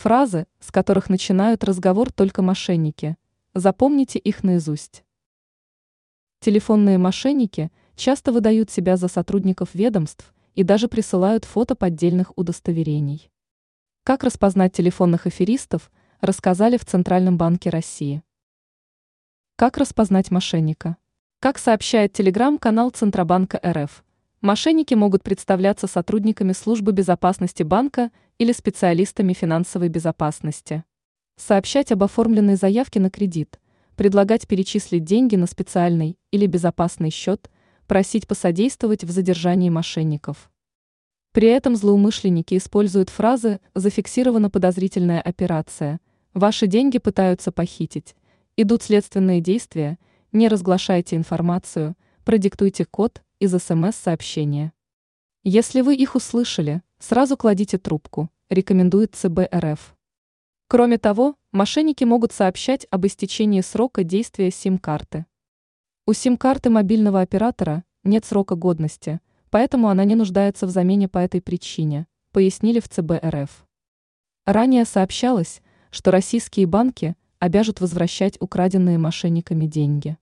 Фразы, с которых начинают разговор только мошенники. Запомните их наизусть. Телефонные мошенники часто выдают себя за сотрудников ведомств и даже присылают фото поддельных удостоверений. Как распознать телефонных аферистов, рассказали в Центральном банке России. Как распознать мошенника? Как сообщает телеграм-канал Центробанка РФ, мошенники могут представляться сотрудниками службы безопасности банка или специалистами финансовой безопасности. Сообщать об оформленной заявке на кредит, предлагать перечислить деньги на специальный или безопасный счет, просить посодействовать в задержании мошенников. При этом злоумышленники используют фразы «зафиксирована подозрительная операция», «ваши деньги пытаются похитить», «идут следственные действия», не разглашайте информацию, продиктуйте код из СМС-сообщения. Если вы их услышали, сразу кладите трубку, рекомендует ЦБ РФ. Кроме того, мошенники могут сообщать об истечении срока действия сим-карты. У сим-карты мобильного оператора нет срока годности, поэтому она не нуждается в замене по этой причине, пояснили в ЦБ РФ. Ранее сообщалось, что российские банки обяжут возвращать украденные мошенниками деньги.